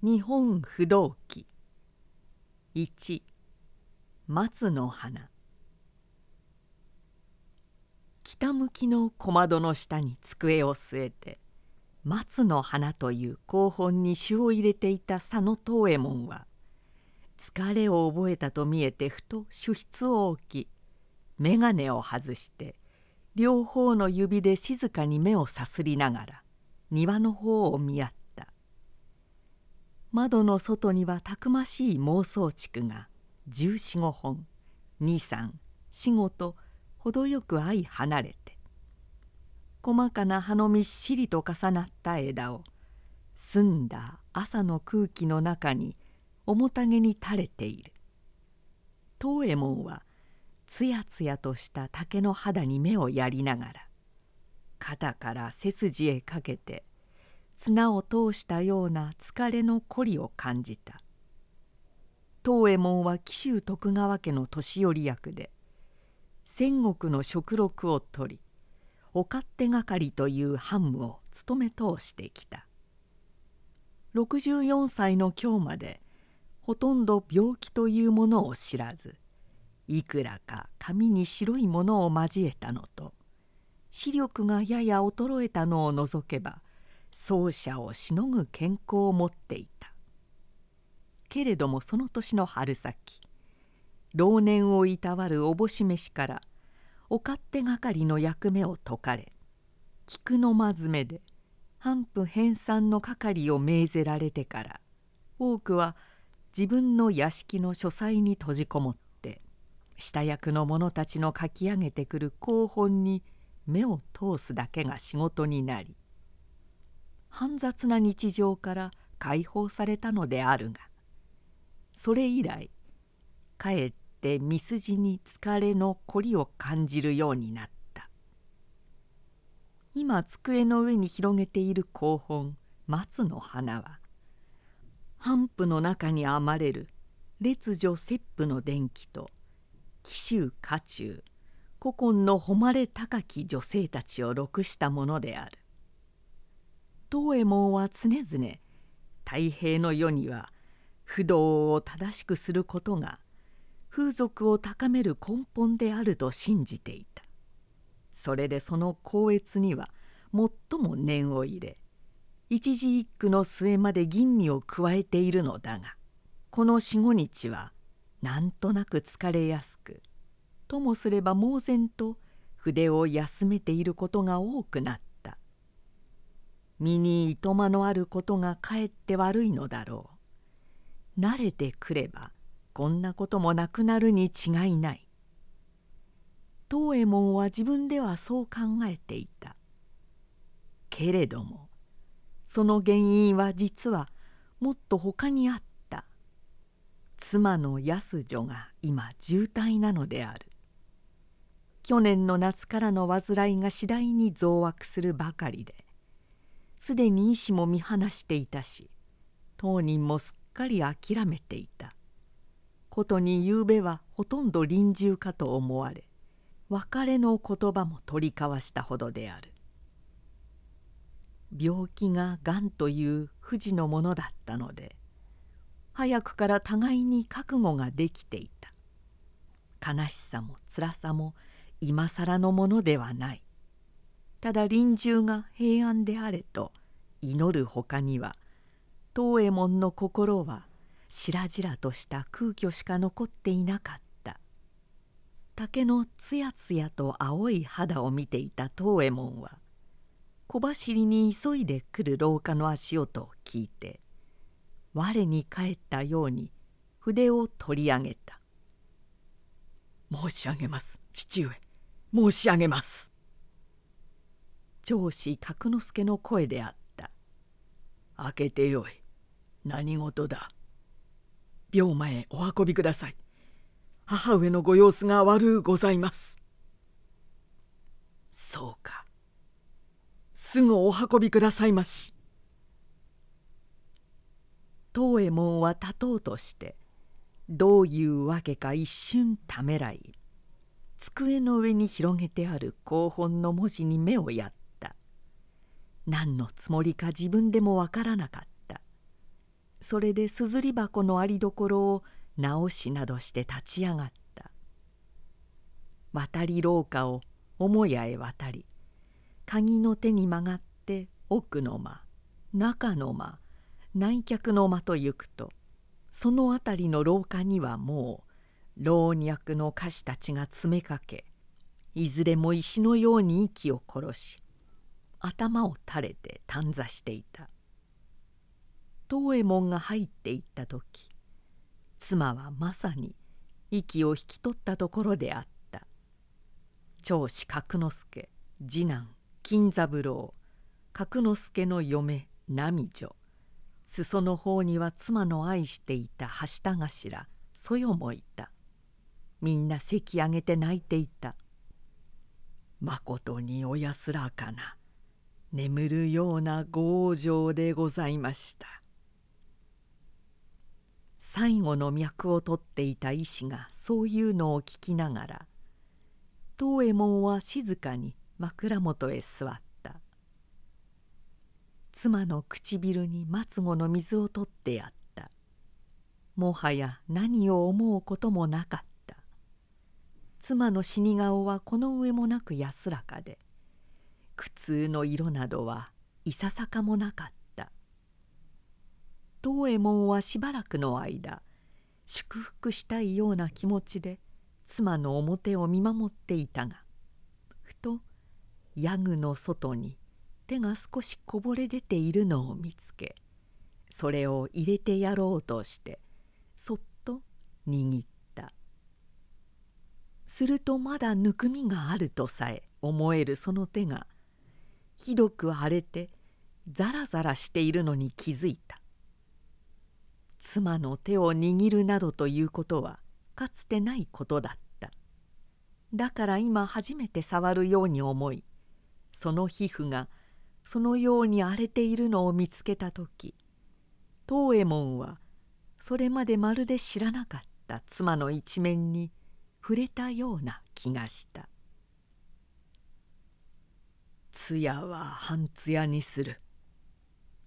日本不動記。1松の花。北向きの小窓の下に机を据えて松の花という広本に詩を入れていた佐野藤右衛門は疲れを覚えたと見えてふと手筆を置き眼鏡を外して両方の指で静かに目をさすりながら庭の方を見合った窓の外にはたくましい妄想竹が十四五本。二三。四五と程よく相離れて。細かな葉のみっしりと重なった枝を澄んだ朝の空気の中に面影に垂れている。藤右衛門はつやつやとした竹の肌に目をやりながら肩から背筋へかけて綱を通したような疲れのこりを感じた。藤右衛門は紀州徳川家の年寄り役で戦国の食禄を取りお勝手係という藩務を務め通してきた。64歳の今日までほとんど病気というものを知らずいくらか髪に白いものを交えたのと視力がやや衰えたのを除けば奏者をしのぐ健康を持っていた。けれどもその年の春先老年をいたわるおぼし飯からお勝手係の役目を解かれ菊の間詰めで反布編纂の係を命ぜられてから多くは自分の屋敷の書斎に閉じこもって下役の者たちの書き上げてくる広本に目を通すだけが仕事になり煩雑な日常から解放されたのであるがそれ以来かえって見筋に疲れのこりを感じるようになった。今机の上に広げている広本松の花は帆布の中に編まれる列女切符の電気と紀州家中古今の誉れ高き女性たちを録したものである。藤右衛門は常々太平の世には不動を正しくすることが風俗を高める根本であると信じていた。それでその高越には最も念を入れ一字一句の末まで吟味を加えているのだがこの四五日はなんとなく疲れやすくともすれば猛然と筆を休めていることが多くなった。身にいとまのあることがかえって悪いのだろう。慣れてくればこんなこともなくなるに違いない。藤右衛門は自分ではそう考えていた。けれどもその原因は実はもっと他にあった。妻の安女が今重体なのである。去年の夏からの患いが次第に増悪するばかりですでに医師も見放していたし当人もすっかり諦めていた。ことに夕べはほとんど臨終かと思われ別れの言葉も取り交わしたほどである。病気ががんという不治のものだったので早くから互いに覚悟ができていた。悲しさも辛さも今更のものではない。ただ臨終が平安であれと祈るほかには藤右衛門の心は白々とした空虚しか残っていなかった。竹のつやつやと青い肌を見ていた藤右衛門は小走りに急いで来る廊下の足音を聞いて我に返ったように筆を取り上げた「申し上げます父上申し上げます」上司角之助の声であった「開けてよい。何事だ。病間へお運びください。母上のご様子が悪うございます。そうか。すぐお運びくださいまし。藤右衛門は立とうとしてどういうわけか一瞬ためらい机の上に広げてある広本の文字に目をやった。何のつもりか自分でもわからなかった。それで硯箱のありどころを直しなどして立ち上がった。渡り廊下を母屋へ渡り鍵の手に曲がって奥の間中の間内客の間と行くとその辺りの廊下にはもう老若の歌手たちが詰めかけいずれも石のように息を殺し頭を垂れて短座していた。東右衛門が入っていった時妻はまさに息を引き取ったところであった。長子角之助次男金三郎角之助の嫁波女。裾の方には妻の愛していたはした頭そよもいた。みんな席上げて泣いていたまことにお安らかな眠るようなご往生でございました。最後の脈を取っていた医師がそういうのを聞きながら東右衛門は静かに枕元へ座った。妻の唇に末子の水を取ってやった。もはや何を思うこともなかった。妻の死に顔はこの上もなく安らかで苦痛の色などはいささかもなかった。東右衛門はしばらくの間祝福したいような気持ちで妻の表を見守っていたがふとヤグの外に手が少しこぼれ出ているのを見つけそれを入れてやろうとしてそっと握った。するとまだぬくみがあるとさえ思えるその手がひどく腫れてザラザラしているのに気づいた。妻の手を握るなどということはかつてないことだった。だから今初めて触るように思いその皮膚がそのように荒れているのを見つけた時東右衛門はそれまでまるで知らなかった妻の一面に触れたような気がした。艶は半艶にする。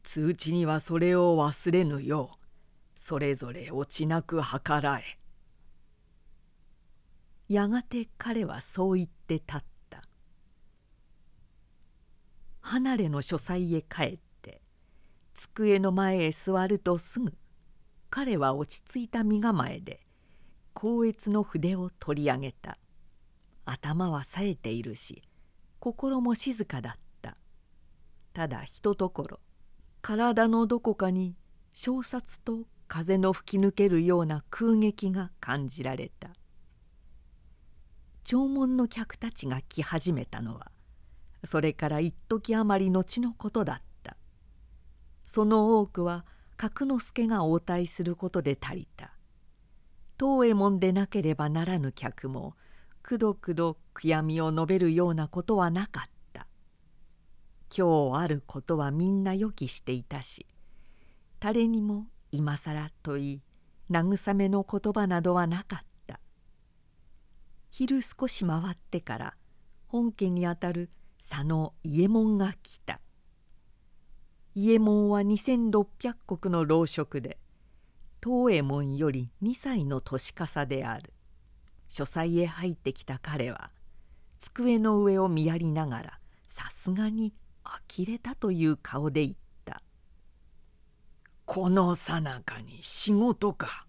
通知にはそれを忘れぬようそれぞれ落ちなく計らえ。やがて彼はそう言って立った。離れの書斎へ帰って机の前へ座るとすぐ彼は落ち着いた身構えで光悦の筆を取り上げた。頭は冴えているし心も静かだった。ただひとところ体のどこかに小殺と風の吹き抜けるような空撃が感じられた。弔問の客たちが来始めたのはそれから一時余り後のことだった。その多くは角之助が応対することで足りた。東右衛門でなければならぬ客もくどくど悔やみを述べるようなことはなかった。今日あることはみんな予期していたし誰にも今更といい慰めの言葉などはなかった。昼少し回ってから本家にあたる佐野伊右衛門が来た。伊右衛門は2,600石の老職で東右衛門より2歳の年かさである。書斎へ入ってきた彼は机の上を見やりながらさすがに呆れたという顔で言った「このさなかに仕事か」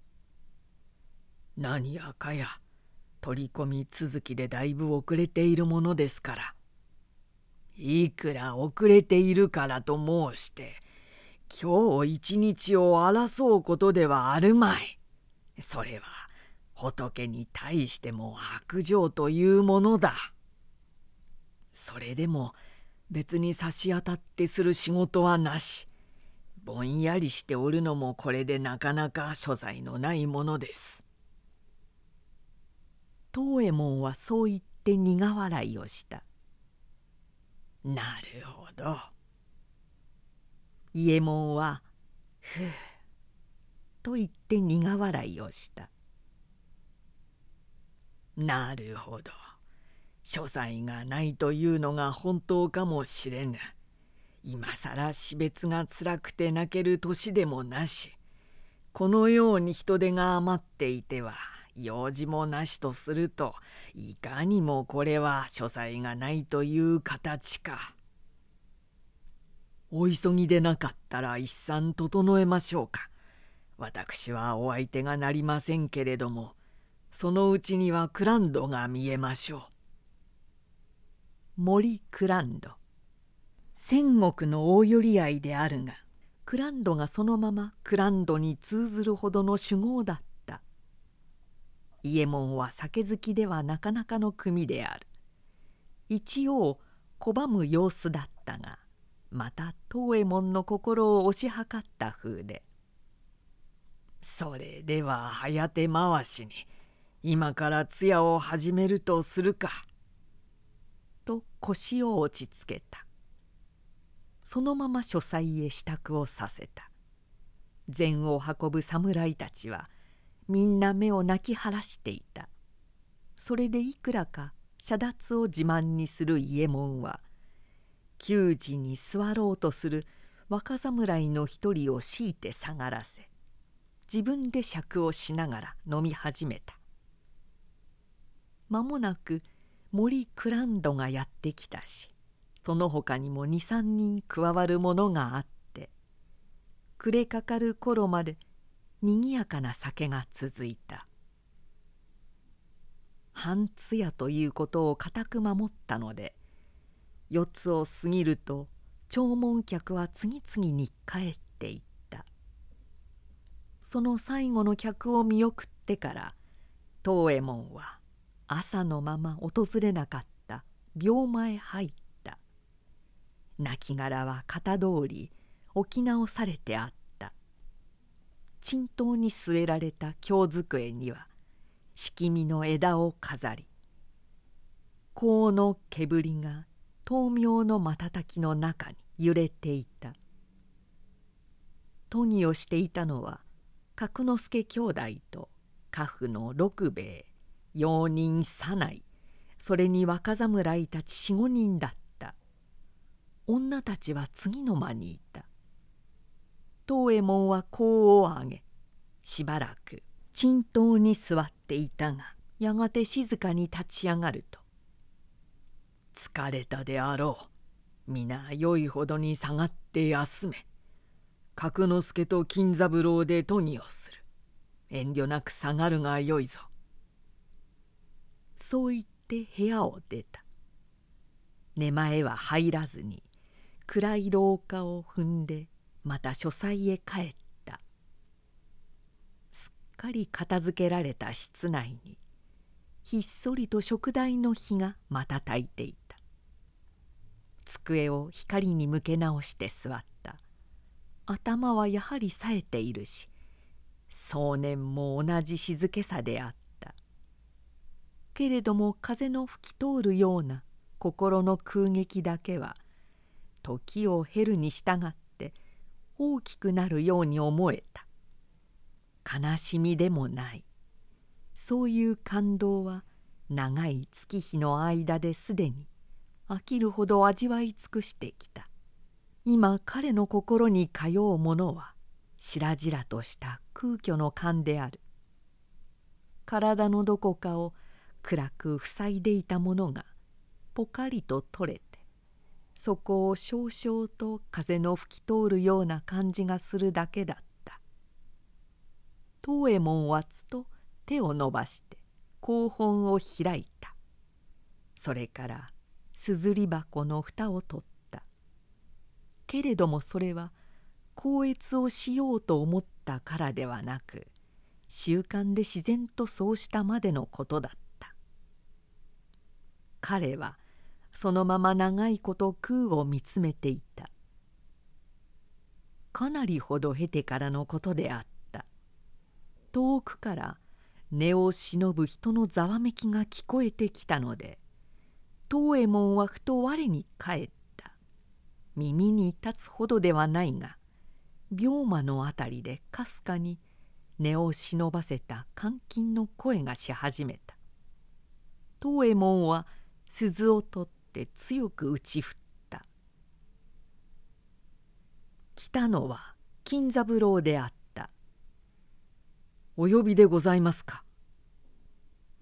何やかや取り込み続きでだいぶ遅れているものですから。いくら遅れているからと申して今日一日を争うことではあるまい。それは仏に対しても白状というものだ。それでも別に差し当たってする仕事はなし。ぼんやりしておるのもこれでなかなか所在のないものです。東右衛門はそう言って苦笑いをした。なるほど。伊右衛門は「ふう」と言って苦笑いをした。なるほど書斎がないというのが本当かもしれぬ今更死別がつらくて泣ける年でもなしこのように人手が余っていては用事もなしとするといかにもこれは書斎がないという形か。お急ぎでなかったら一産整えましょうか。私はお相手がなりませんけれどもそのうちにはクランドが見えましょう。森クランド。戦国の大寄り合いであるがクランドがそのままクランドに通ずるほどの酒豪だった。伊右衛門は酒好きではなかなかの組である。一応拒む様子だったがまた東右衛門の心を押し量った風で「それでは早手回しに。今から通夜を始めるとするか」と腰を落ち着けた。そのまま書斎へ支度をさせた。禅を運ぶ侍たちはみんな目を泣き晴らしていた。それでいくらか遮奪を自慢にする伊右衛門は給仕に座ろうとする若侍の一人を強いて下がらせ自分で酌をしながら飲み始めた。間もなく森クランドがやってきたしその他にも23人加わるものがあって暮れかかる頃までにぎやかな酒が続いた。半通夜ということを固く守ったので四つを過ぎると弔問客は次々に帰っていった。その最後の客を見送ってから東右衛門は朝のまま訪れなかった。病間へ入った。亡骸は型通り置き直されてあった。沈頭に据えられた京机には敷見の枝を飾り香の煙が豆苗の瞬きの中に揺れていた。都議をしていたのは角之助兄弟と家父の六兵衛。用人左内それに若侍たち四五人だった。女たちは次の間にいた。東右衛門は香を上げしばらく沈頭に座っていたがやがて静かに立ち上がると「疲れたであろう。皆良いほどに下がって休め。角之助と金三郎で都議をする。遠慮なく下がるがよいぞ」そう言って部屋を出た。寝前は入らずに暗い廊下を踏んでまた書斎へ帰った。すっかり片付けられた室内にひっそりと食台の火が瞬いていた。机を光に向け直して座った。頭はやはり冴えているし壮年も同じ静けさであった。けれども風の吹き通るような心の空撃だけは時を経るに従って大きくなるように思えた。悲しみでもない。そういう感動は長い月日の間ですでに飽きるほど味わい尽くしてきた。今彼の心に通うものは白々とした空虚の感である。体のどこかを暗く塞いでいたものがぽかりと取れてそこを少々と風の吹き通るような感じがするだけだった。東右衛門はつと手を伸ばして香本を開いた。それからすずり箱の蓋を取った。けれどもそれは光悦をしようと思ったからではなく習慣で自然とそうしたまでのことだった。彼はそのまま長いこと空を見つめていた。かなりほど経てからのことであった。遠くから根を忍ぶ人のざわめきが聞こえてきたので東右衛門はふと我に返った。耳に立つほどではないが病魔のあたりでかすかに根を忍ばせた監禁の声がし始めた。東右衛門は鈴を取って強く打ち振った。来たのは金三郎であった。お呼びでございますか。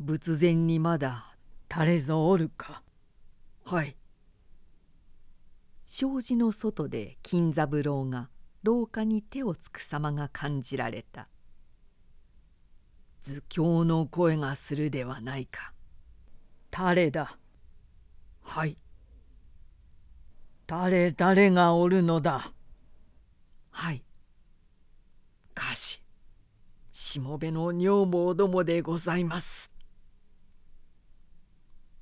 仏前にまだ垂れぞおるか。はい。障子の外で金三郎が廊下に手をつく様が感じられた。図教の声がするではないか。誰だ。はい。誰誰がおるのだ？はい。かししもべの女房どもでございます。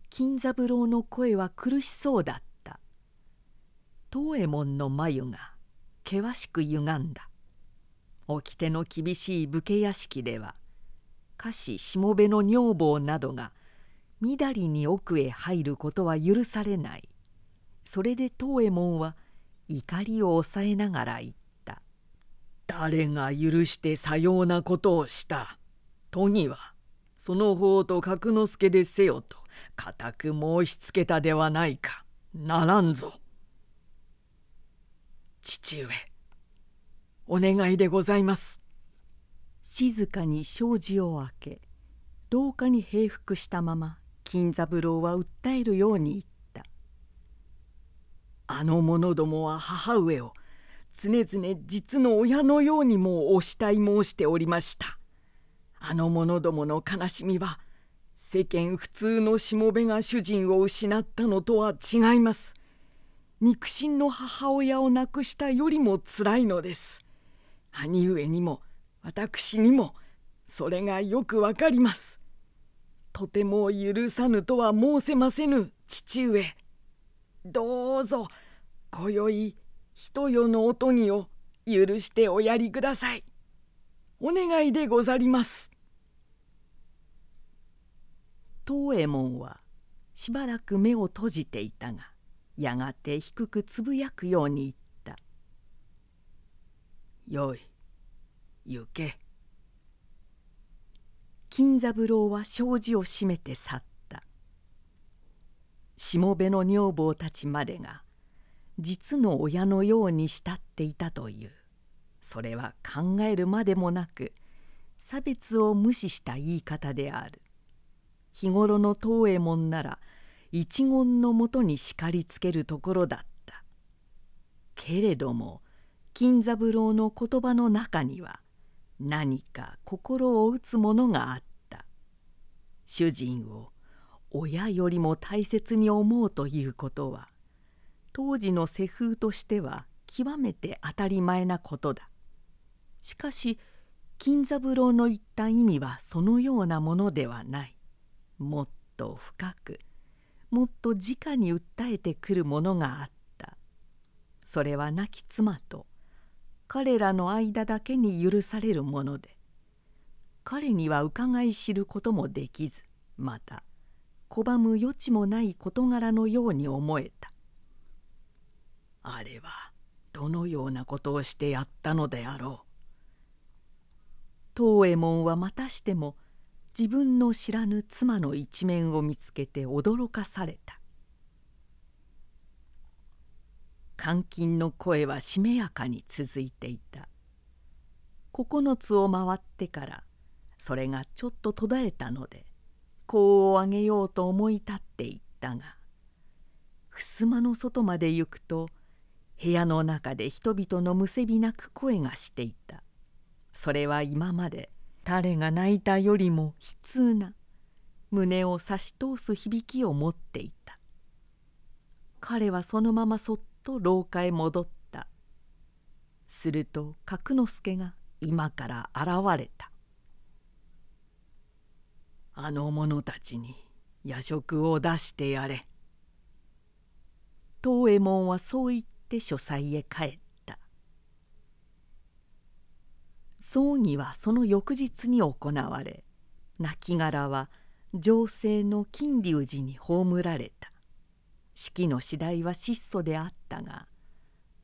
金三郎の声は苦しそうだった。東右衛門の眉が険しく歪んだ。掟の厳しい武家屋敷では歌詞しもべの女房などがみだりに奥へ入ることは許されない。それで東右衛門は怒りを抑えながら言った「誰が許してさようなことをした？都議はその方と角之助でせよと固く申しつけたではないか。ならんぞ」。父上お願いでございます。静かに障子を開け廊下に平伏したまま金三郎は訴えるように言った「あの者どもは母上を常々実の親のようにもお慕い申しておりました。あの者どもの悲しみは世間普通のしもべが主人を失ったのとは違います。肉親の母親を亡くしたよりもつらいのです。兄上にも私にもそれがよくわかります。とても許さぬとは申せませぬ父上。どうぞ今宵人よのおとぎを許しておやりください。お願いでござります。東右衛門はしばらく目を閉じていたがやがて低くつぶやくように言った「よい行け」金三郎は障子を閉めて去った。しもべの女房たちまでが実の親のように慕っていたという。それは考えるまでもなく差別を無視した言い方である。日頃の東右衛門なら一言のもとに叱りつけるところだった。けれども金三郎の言葉の中には何か心を打つものがあった。主人を親よりも大切に思うということは当時の世風としては極めて当たり前なことだ。しかし金三郎の言った意味はそのようなものではない。もっと深くもっと直に訴えてくるものがあった。それは亡き妻と彼らの間だけに許されるもので彼には伺い知ることもできずまた拒む余地もない事柄のように思えた。あれはどのようなことをしてやったのであろう。東右衛門はまたしても自分の知らぬ妻の一面を見つけて驚かされた。監禁の声はしめやかに続いていた。9つを回ってからそれがちょっと途絶えたので香を上げようと思い立っていったが襖の外まで行くと部屋の中で人々のむせび泣く声がしていた。それは今まで誰が泣いたよりも悲痛な胸を差し通す響きを持っていた。彼はそのままそっと廊下へ戻った。すると角之助が今から現れた「あの者たちに夜食を出してやれ」東右衛門はそう言って書斎へ帰った。葬儀はその翌日に行われ亡骸は情勢の金龍寺に葬られた。式の次第は質素であったが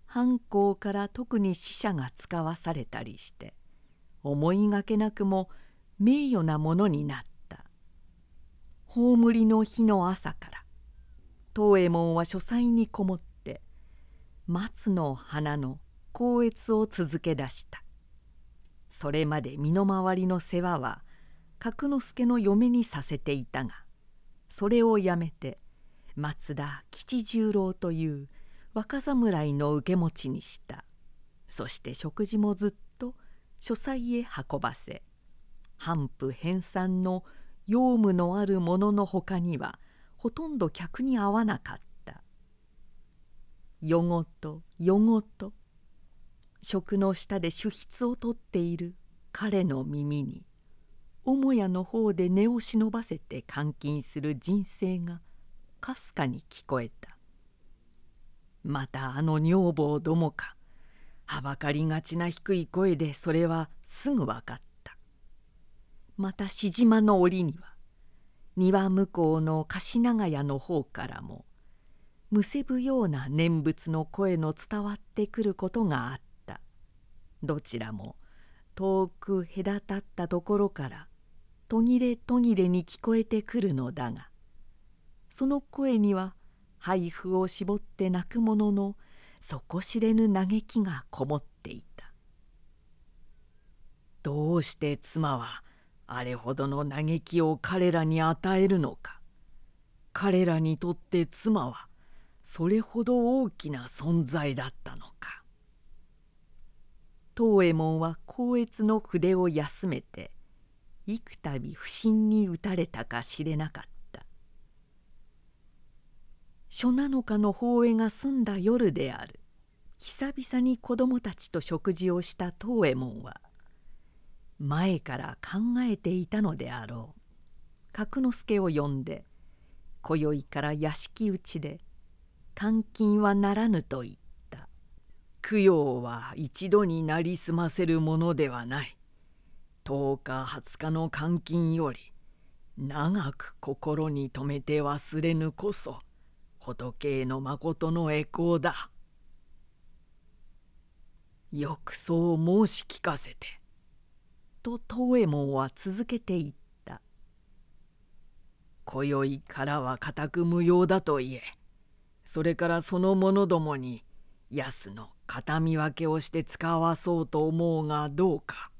藩校から特に死者が使わされたりして思いがけなくも名誉なものになった。葬りの日の朝から東右衛門は書斎にこもって松の花の光悦を続け出した。それまで身の回りの世話は角之助の嫁にさせていたがそれをやめて松田吉十郎という若侍の受け持ちにした。そして食事もずっと書斎へ運ばせ半布編纂の用務のあるもののほかにはほとんど客に合わなかった。夜ごと夜ごと食の下で主筆を取っている彼の耳に母屋の方で根を忍ばせて監禁する人生がかすかに聞こえた。またあの女房どもかはばかりがちな低い声でそれはすぐ分かった。またし島の折には庭向こうの貸長屋の方からもむせぶような念仏の声の伝わってくることがあった。どちらも遠く隔たったところから途切れ途切れに聞こえてくるのだがその声には肺腑を絞って泣く者の底知れぬ嘆きがこもっていた。どうして妻はあれほどの嘆きを彼らに与えるのか。彼らにとって妻はそれほど大きな存在だったのか。東右衛門は光悦の筆を休めて幾度不審に打たれたか知れなかった。初七日の法会が済んだ夜である。久々に子供たちと食事をした東右衛門は前から考えていたのであろう角之助を呼んで今宵から屋敷内で監禁はならぬと言った供養は一度になりすませるものではない10日20日の監禁より長く心に留めて忘れぬこそ仏へのまことの栄光だ。よくそう申し聞かせて。と東右衛門は続けて言った「今宵からは固く無用だと言え。それからその者どもに安の形見分けをして使わそうと思うがどうか」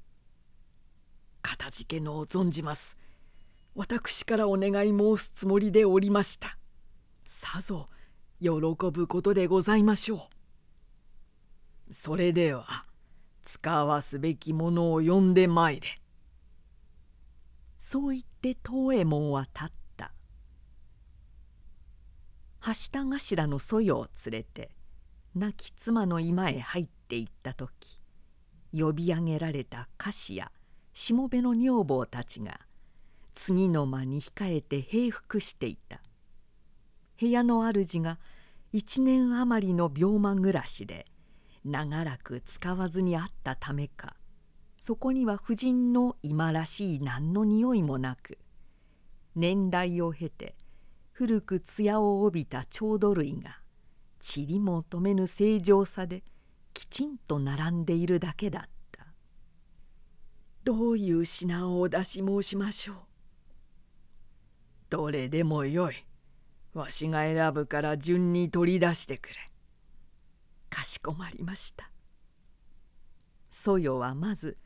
かたじけのを存じます。私からお願い申すつもりでおりました。さぞ喜ぶことでございましょう。それでは使わすべきものを呼んでまいれ」そう言って東右衛門は立った。はした頭のそよを連れて亡き妻の居間へ入っていった時呼び上げられた菓子やしもべの女房たちが次の間に控えて平服していた。部屋の主が一年余りの病魔暮らしで長らく使わずにあったためかそこには婦人の今らしい何の匂いもなく年代を経て古く艶を帯びた郷土類が塵も止めぬ正常さできちんと並んでいるだけだった。どういう品をお出し申しましょう？どれでもよい。わしが選ぶから順に取り出してくれ。かしこまりました。ソヨはまず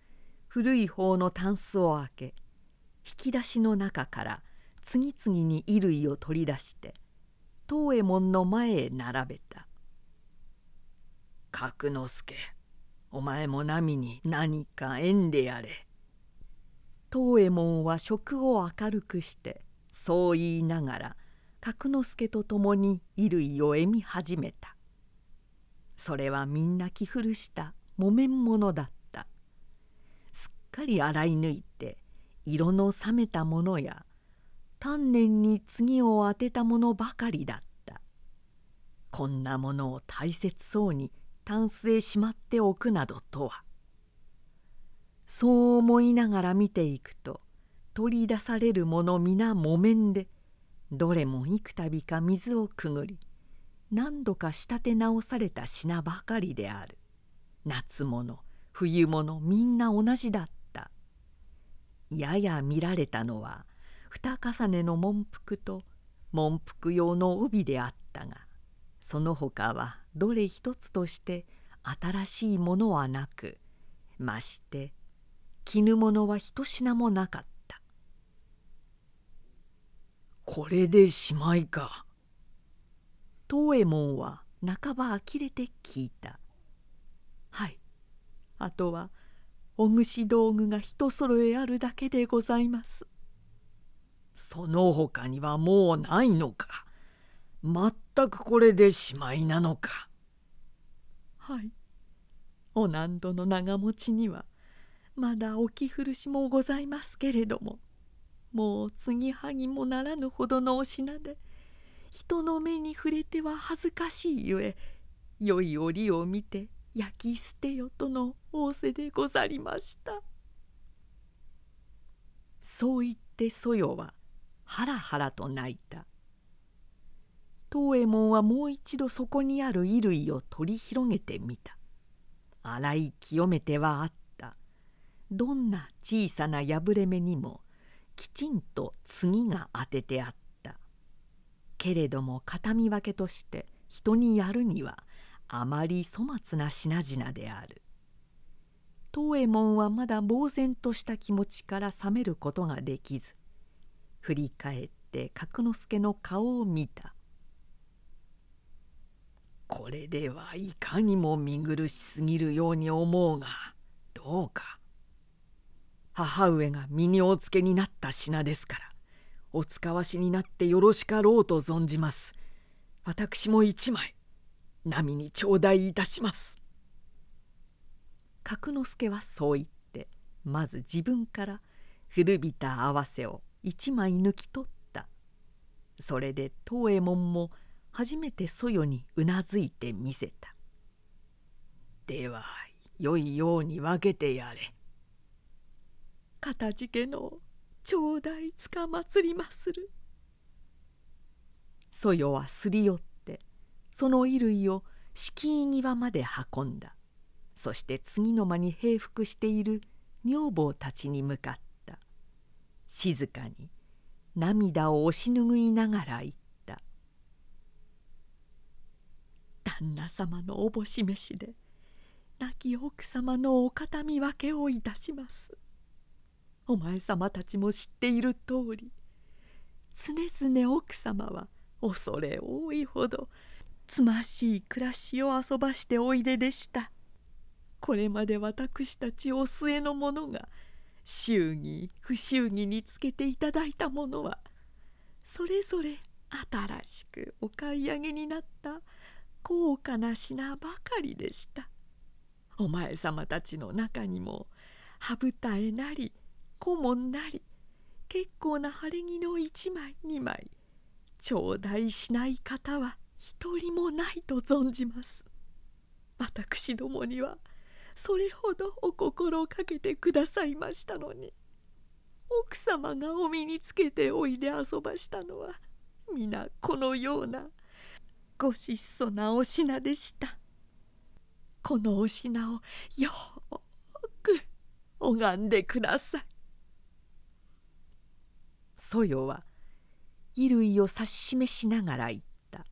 古い方のタンスを開け引き出しの中から次々に衣類を取り出して東右衛門の前へ並べた「角之助お前も波に何か縁でやれ」東右衛門は食を明るくしてそう言いながら角之助と共に衣類を得み始めた。それはみんな着古した木綿物だった。すっかり洗い抜いて色の冷めたものや丹念に次を当てたものばかりだった。こんなものを大切そうにタンスへしまっておくなどとは。そう思いながら見ていくと取り出されるもの皆木綿でどれも幾度か水をくぐり何度か仕立て直された品ばかりである。夏物冬物みんな同じだった。やや見られたのは二重ねの文服と文服用の帯であったがその他はどれ一つとして新しいものはなくまして絹物は一品もなかった。これでしまいか。東右衛門は半ば呆れて聞いた「はい。あとはお串道具が一揃えあるだけでございます」その他にはもうないのか。全くこれでしまいなのか。はい。お何度の長持ちにはまだおき古しもございますけれどももう継ぎはぎもならぬほどのお品で人の目に触れては恥ずかしいゆえ良い折を見て焼き捨てよとの仰せでござりました。そう言ってそよはハラハラと泣いた。東右衛門はもう一度そこにある衣類を取り広げてみた。洗い清めてはあった。どんな小さな破れ目にもきちんと次が当ててあった。けれども形見分けとして人にやるにはあまり粗末な品々である。東右衛門はまだ呆然とした気持ちから覚めることができず振り返って角之助の顔を見た。これではいかにも見苦しすぎるように思うがどうか。母上が身におつけになった品ですから。お使わしになってよろしかろうと存じます。私も一枚波に頂戴いたします。角之助はそう言ってまず自分から古びた合わせを一枚抜き取った。それで東右衛門も初めてそよにうなずいてみせた。では良いように分けてやれ。かたじけの頂戴つかまつりまする。そよはすり寄ってその衣類を敷居際まで運んだ。そして次の間に平伏している女房たちに向かった。静かに涙を押し拭いながら言った「旦那様のおぼし飯で亡き奥様のお形見分けをいたします」「お前様たちも知っている通り常々奥様は恐れ多いほどつましい暮らしを遊ばしておいででした」これまで私たちお末の者が祝儀不祝儀につけていただいたものはそれぞれ新しくお買い上げになった高価な品ばかりでした。お前様たちの中にも羽二重なり顧問なり結構な晴れ着の一枚二枚頂戴しない方は一人もないと存じます。私どもにはそれほどお心をかけてくださいましたのに奥様がお身につけておいで遊ばしたのは皆このようなご質素なお品でした。このお品をよく拝んでください。そよは衣類を指し示しながら言った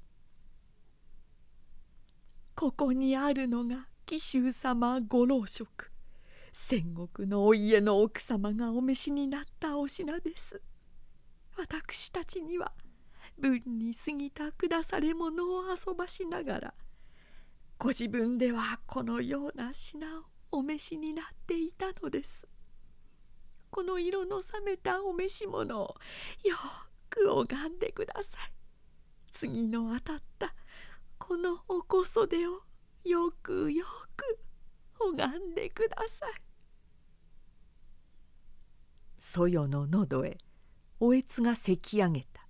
「ここにあるのが紀州様ご老職。戦国のお家の奥様がお召しになったお品です。私たちには文に過ぎた下され物を遊ばしながらご自分ではこのような品をお召しになっていたのです。この色の冷めたお召し物をよく拝んでください。次の当たったこのお小袖をよくよく拝んでください」そよの喉へおえつがせき上げた。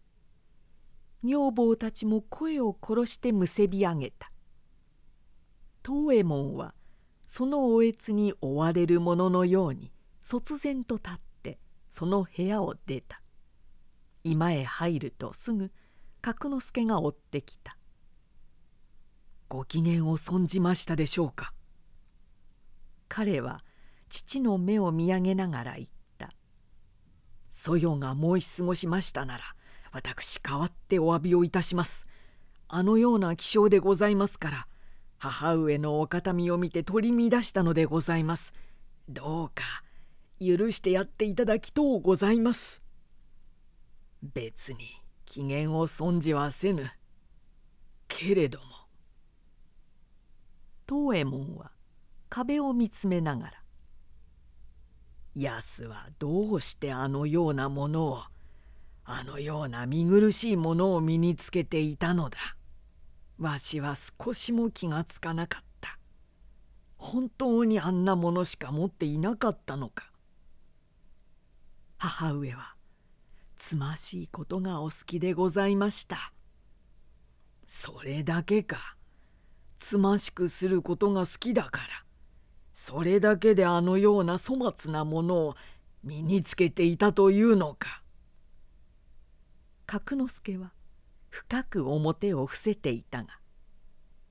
女房たちも声を殺してむせび上げた。東右衛門はそのおえつに追われるもののように突然と立ってその部屋を出た。居間へ入るとすぐ角之助が追ってきた。ご機嫌を損じましたでしょうか。彼は父の目を見上げながら言った「そよが申し過ごしましたなら私代わってお詫びをいたします。あのような気性でございますから母上のお形見を見て取り乱したのでございます。どうか許してやっていただきとうございます。別に機嫌を損じはせぬ。けれども。東右衛門は壁を見つめながら「安はどうしてあのようなものをあのような見苦しいものを身につけていたのだ。わしは少しも気がつかなかった。本当にあんなものしか持っていなかったのか。母上はつましいことがお好きでございました。それだけか。つましくすることが好きだからそれだけであのような粗末なものを身につけていたというのか。角之助は深く表を伏せていたが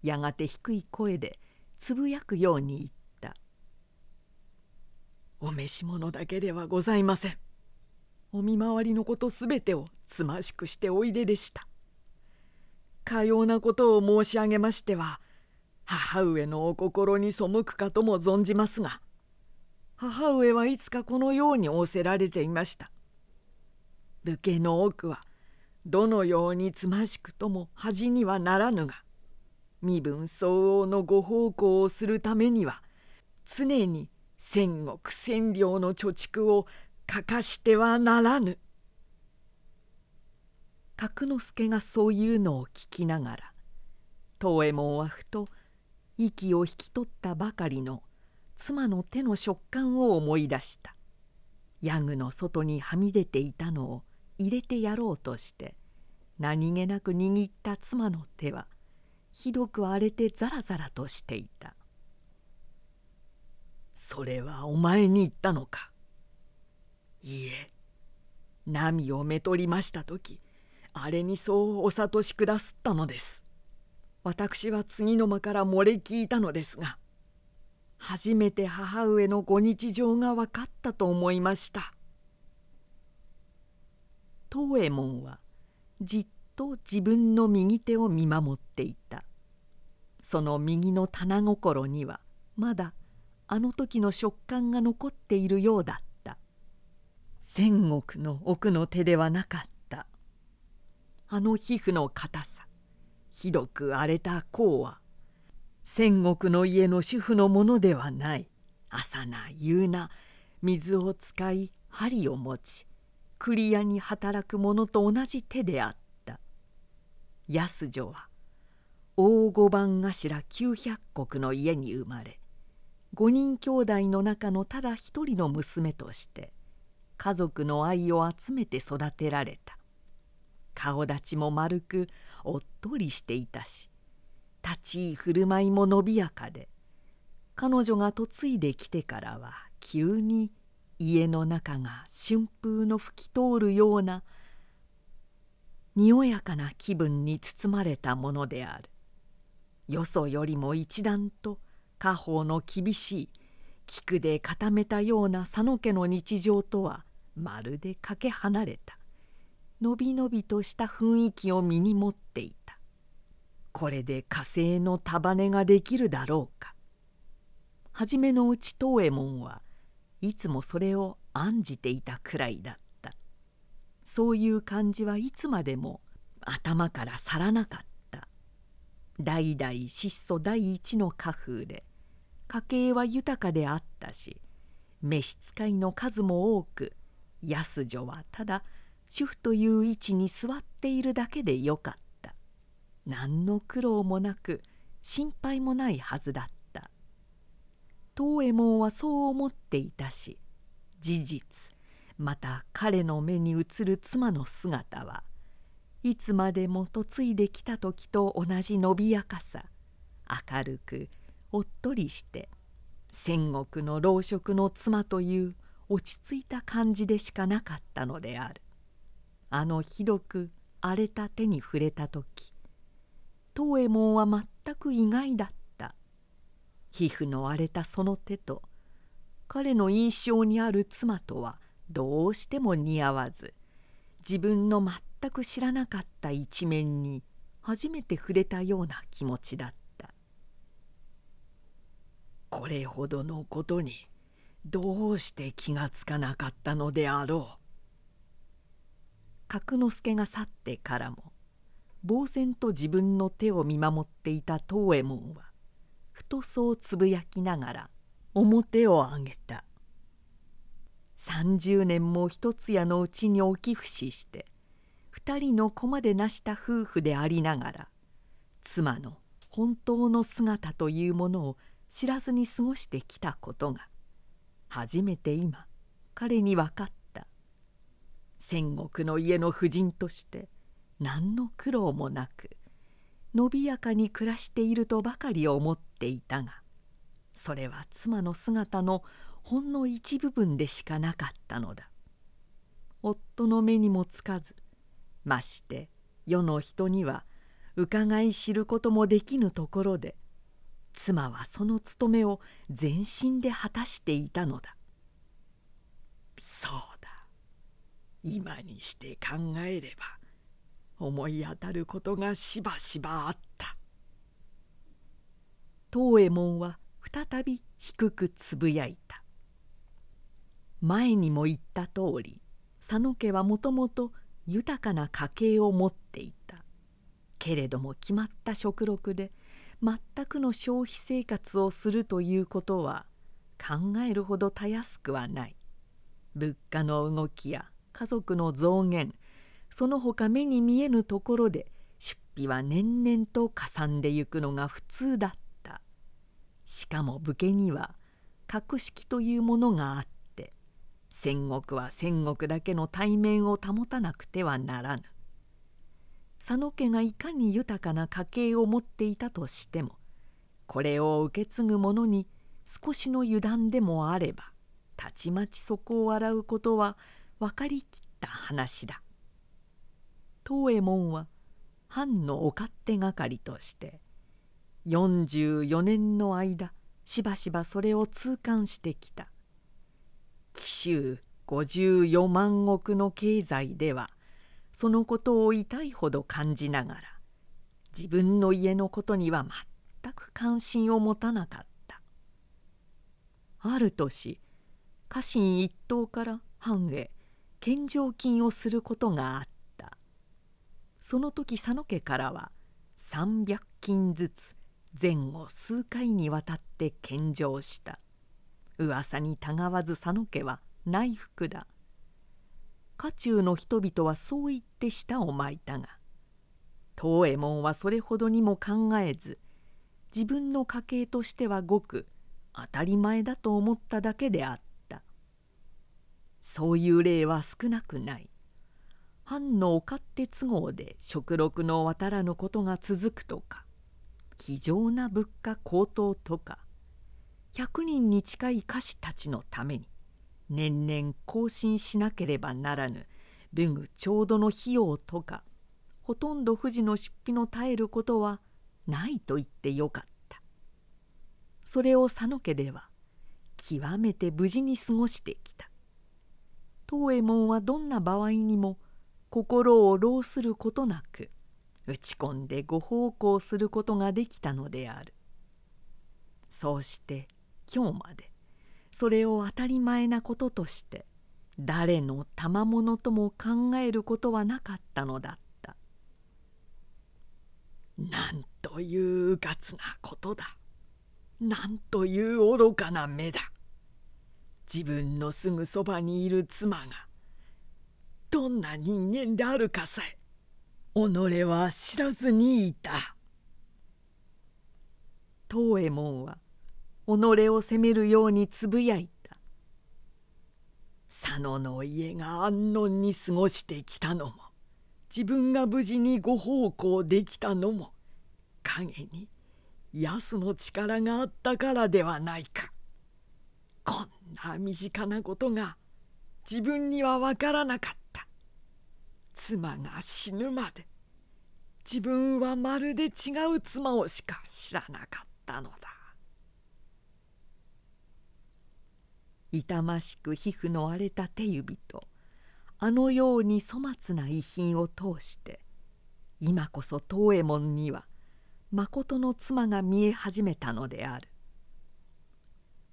やがて低い声でつぶやくように言った「お召し物だけではございません。お見回りのことすべてをつましくしておいででした。かようなことを申し上げましては母上のお心に背くかとも存じますが母上はいつかこのように仰せられていました。武家の多くはどのようにつましくとも恥にはならぬが身分相応のご奉公をするためには常に千石千両の貯蓄を欠かしてはならぬ。角之助がそういうのを聞きながら東右衛門はふと息を引き取ったばかりの妻の手の食感を思い出した。ヤグの外にはみ出ていたのを入れてやろうとして何気なく握った妻の手はひどく荒れてザラザラとしていた「それはお前に言ったのか」「いいえ。波をめとりました時あれにそうお諭しくだすったのです」私は次の間から漏れ聞いたのですが初めて母上のご日常が分かったと思いました。東右衛門はじっと自分の右手を見守っていた。その右の棚心にはまだあの時の食感が残っているようだった。千石の奥の手ではなかった。あの皮膚の硬さひどく荒れた甲は千石の家の主婦のものではない朝な夕な水を使い針を持ち栗屋に働く者と同じ手であった。安女は大御番頭900石の家に生まれ5人兄弟の中のただ一人の娘として家族の愛を集めて育てられた。顔立ちも丸くおっとりしていたし立ち居振る舞いも伸びやかで彼女が嫁いできてからは急に家の中が春風の吹き通るようなにおやかな気分に包まれたものである。よそよりも一段と家宝の厳しい菊で固めたような佐野家の日常とはまるでかけ離れた。のびのびとした雰囲気を身に持っていた。これで火星の束ねができるだろうか。初めのうち東右衛門はいつもそれを案じていたくらいだった。そういう感じはいつまでも頭から去らなかった。代々質素第一の家風で家計は豊かであったし召使いの数も多く安女はただ主婦という位置に座っているだけでよかった。何の苦労もなく心配もないはずだった。東右衛門はそう思っていたし事実また彼の目に映る妻の姿はいつまでも嫁いできた時と同じ伸びやかさ明るくおっとりして戦国の老職の妻という落ち着いた感じでしかなかったのである。あのひどく荒れた手に触れた時東右衛門は全く意外だった。皮膚の荒れたその手と彼の印象にある妻とはどうしても似合わず自分の全く知らなかった一面に初めて触れたような気持ちだった。これほどのことにどうして気がつかなかったのであろう。角之助が去ってからも呆然と自分の手を見守っていた藤右衛門はふとそうつぶやきながら面を上げた。30年も一つ屋のうちに置き伏しして2人の子までなした夫婦でありながら妻の本当の姿というものを知らずに過ごしてきたことが初めて今彼に分かった。戦国の家の婦人として何の苦労もなく伸びやかに暮らしているとばかり思っていたがそれは妻の姿のほんの一部分でしかなかったのだ。夫の目にもつかずまして世の人には伺い知ることもできぬところで妻はその務めを全身で果たしていたのだ。そうだ。今にして考えれば思い当たることがしばしばあった。藤右衛門は再び低くつぶやいた。前にも言った通り佐野家はもともと豊かな家計を持っていた。けれども決まった食禄で全くの消費生活をするということは考えるほどたやすくはない。物価の動きや家族の増減その他目に見えぬところで出費は年々とかさんでゆくのが普通だった。しかも武家には格式というものがあって戦国は戦国だけの対面を保たなくてはならぬ。佐野家がいかに豊かな家計を持っていたとしてもこれを受け継ぐ者に少しの油断でもあればたちまちそこを洗うことは分かりきった話だ。藤右衛門は藩のお勝手係として44年の間しばしばそれを痛感してきた。紀州54万石の経済ではそのことを痛いほど感じながら自分の家のことには全く関心を持たなかった。ある年家臣一党から藩へ献上金をすることがあった。その時佐野家からは300金ずつ前後数回にわたって献上した。噂にたがわず佐野家は内服だ。家中の人々はそう言って舌を巻いたが藤右衛門はそれほどにも考えず自分の家系としてはごく当たり前だと思っただけであったそういう例は少なくない藩のお勝手都合で食禄の渡らぬことが続くとか非常な物価高騰とか100人に近い歌手たちのために年々更新しなければならぬ武具ちょうどの費用とかほとんど富士の出費の絶えることはないと言ってよかった。それを佐野家では極めて無事に過ごしてきた。藤右衛門はどんな場合にも心を労することなく打ち込んでご奉公することができたのである。そうして今日までそれを当たり前なこととして誰の賜物とも考えることはなかったのだった。なんといううかつなことだ。なんという愚かな目だ。自分のすぐそばにいる妻がどんな人間であるかさえ己は知らずにいた。藤右衛門は己を責めるようにつぶやいた。佐野の家が安穏に過ごしてきたのも自分が無事にご奉公できたのも陰に安の力があったからではないか。こんな身近なことが自分には分からなかった。妻が死ぬまで自分はまるで違う妻をしか知らなかったのだ。痛ましく皮膚の荒れた手指とあのように粗末な遺品を通して今こそ藤右衛門にはまことの妻が見え始めたのである。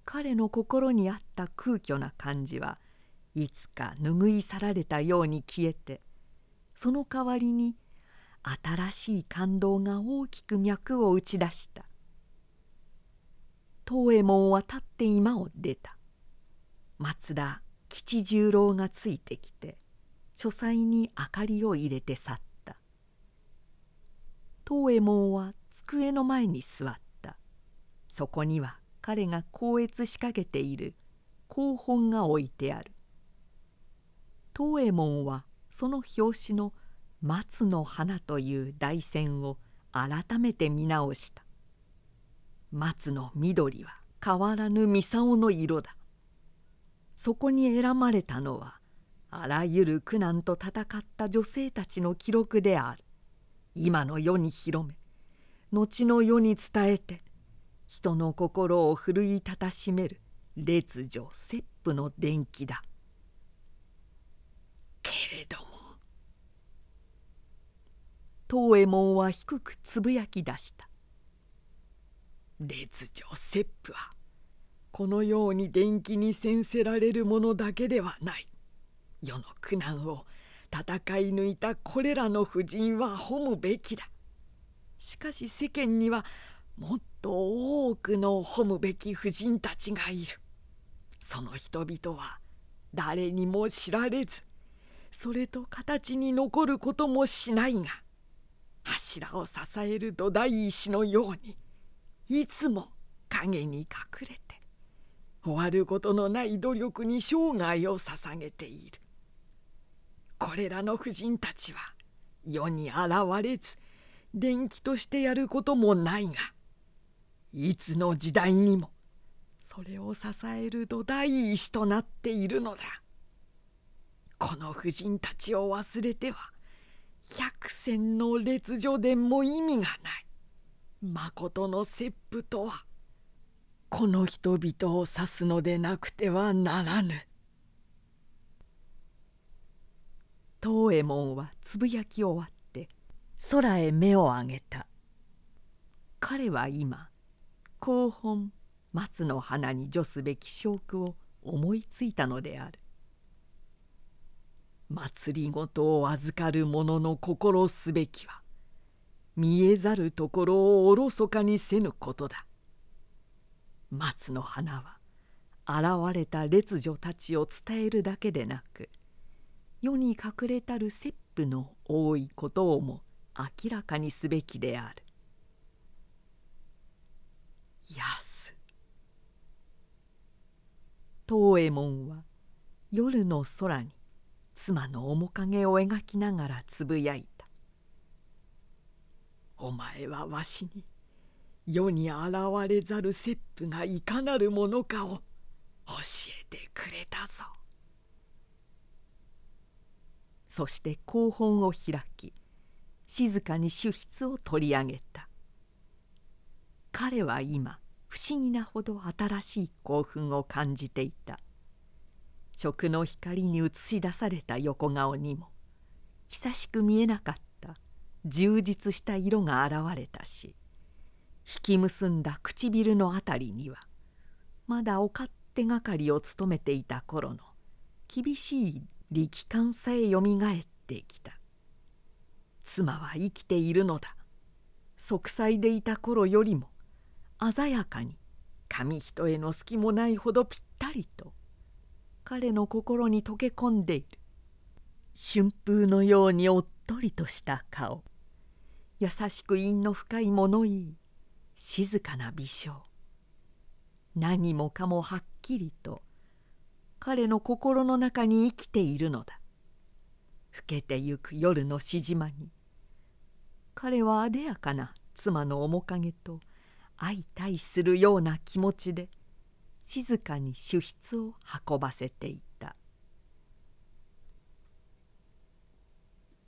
彼の心にあった空虚な感じはいつか拭い去られたように消えてその代わりに新しい感動が大きく脈を打ち出した。東右衛門は立って今を出た。松田吉十郎がついてきて書斎に明かりを入れて去った。東右衛門は机の前に座った。そこには彼が光悦しかけている広本が置いてある。東右衛門はその表紙の「松の花」という台線を改めて見直した。松の緑は変わらぬ操の色だ。そこに選ばれたのはあらゆる苦難と戦った女性たちの記録である。今の世に広め後の世に伝えて人の心を奮い立たしめる烈女切腹の伝記だ。けれども東右衛門は低くつぶやき出した。烈女切腹はこのように電気にせせられるものだけではない。世の苦難を戦い抜いたこれらの婦人は褒むべきだ。しかし世間にはもっと多くの褒むべき婦人たちがいる。その人々は誰にも知られずそれと形に残ることもしないが柱を支える土台石のようにいつも影に隠れて終わることのない努力に生涯を捧げている。これらの婦人たちは世に現れず電気としてやることもないがいつの時代にもそれを支える土台石となっているのだ。この婦人たちを忘れては百戦の列女伝も意味がない。まことの切腹とはこの人々を指すのでなくてはならぬ。東右衛門はつぶやき終わって空へ目を上げた。彼は今広本松の花に除すべき証拠を思いついたのである。祭りごとを預かる者の心すべきは見えざるところをおろそかにせぬことだ。松の花は現れた烈女たちを伝えるだけでなく世に隠れたる切腹の多いことをも明らかにすべきである。やす東右衛門は夜の空に妻の面影を描きながらつぶやいた「お前はわしに世に現れざる切腹がいかなるものかを教えてくれたぞ」そして広本を開き静かに手筆を取り上げた。彼は今不思議なほど新しい興奮を感じていた。食の光に映し出された横顔にも久しく見えなかった充実した色が現れたし引き結んだ唇の辺りにはまだお勝手がかりを務めていた頃の厳しい力感さえよみがえってきた。妻は生きているのだ。息災でいた頃よりも鮮やかに紙一重の隙もないほどぴったりと彼の心に溶け込んでいる。春風のようにおっとりとした顔。優しく陰の深い物言い。静かな微笑。何もかもはっきりと彼の心の中に生きているのだ。更けてゆく夜のしじまに彼はあでやかな妻の面影と相対するような気持ちで静かに手筆を運ばせていた。